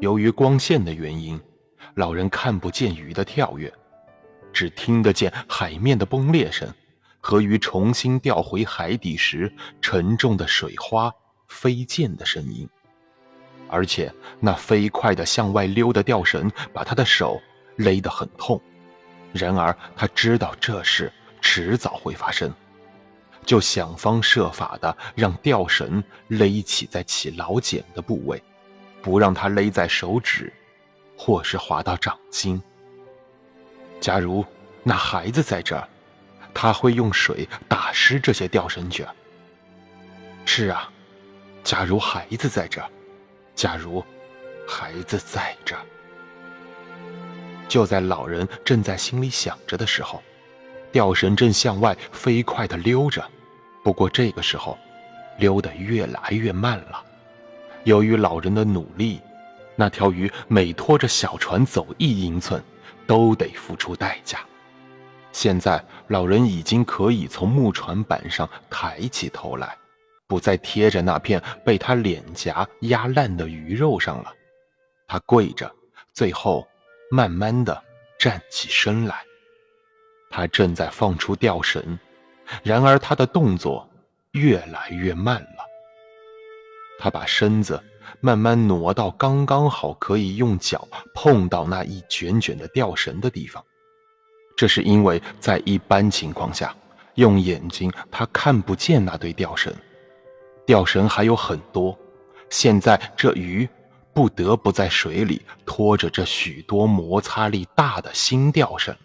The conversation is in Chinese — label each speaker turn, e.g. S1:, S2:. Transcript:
S1: 由于光线的原因，老人看不见鱼的跳跃，只听得见海面的崩裂声和鱼重新掉回海底时沉重的水花飞溅的声音。而且那飞快的向外溜的吊绳把他的手勒得很痛。然而他知道这事迟早会发生，就想方设法的让吊绳勒起在起老茧的部位，不让它勒在手指，或是划到掌心。假如那孩子在这儿，他会用水打湿这些吊绳卷。是啊，假如孩子在这儿。假如孩子在这，就在老人正在心里想着的时候，吊绳正向外飞快地溜着。不过这个时候，溜得越来越慢了。由于老人的努力，那条鱼每拖着小船走一英寸，都得付出代价。现在，老人已经可以从木船板上抬起头来。不再贴着那片被他脸颊压烂的鱼肉上了，他跪着，最后慢慢的站起身来。他正在放出吊绳，然而他的动作越来越慢了。他把身子慢慢挪到刚刚好可以用脚碰到那一卷卷的吊绳的地方，这是因为在一般情况下，用眼睛他看不见那对吊绳。吊绳还有很多，现在这鱼不得不在水里拖着这许多摩擦力大的新吊绳。